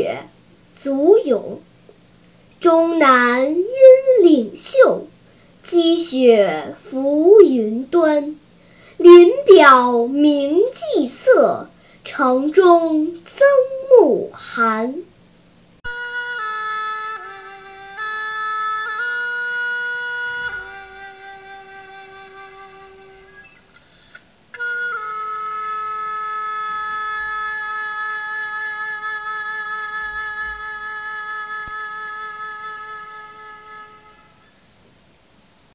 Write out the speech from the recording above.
雪足咏，终南阴岭秀，积雪浮云端。林表明霁色，城中增暮寒。